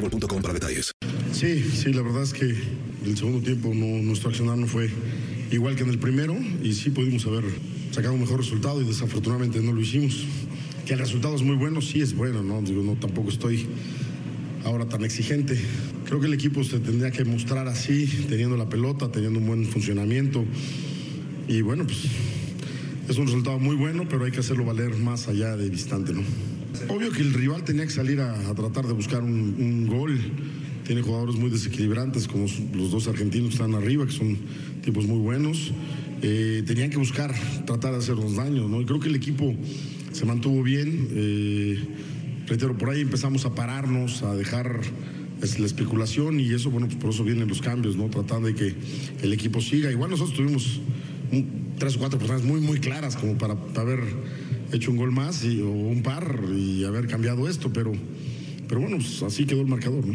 boostmobile.com para detalles. Sí, sí, la verdad es que el segundo tiempo no, nuestro accionar no fue igual que en el primero y sí pudimos haber sacado un mejor resultado y desafortunadamente no lo hicimos. Que el resultado es muy bueno, sí es bueno, ¿no? Digo, no tampoco estoy ahora tan exigente. Creo que el equipo se tendría que mostrar así, teniendo la pelota, teniendo un buen funcionamiento. Y bueno, pues es un resultado muy bueno, pero hay que hacerlo valer más allá de distante, ¿no? Obvio que el rival tenía que salir a, tratar de buscar un, gol. Tiene jugadores muy desequilibrantes, como los dos argentinos que están arriba, que son tipos muy buenos. Eh, tenían que buscar, tratar de hacernos daño, ¿no? Creo que el equipo se mantuvo bien. Eh, reitero, por ahí empezamos a pararnos, a dejar la especulación y eso, bueno, pues por eso vienen los cambios, ¿no? Tratando de que el equipo siga. Igual nosotros tuvimos tres o cuatro personas muy, muy claras como para haber hecho un gol más y- o un par y haber cambiado esto, pero, pero bueno, pues así quedó el marcador, ¿no?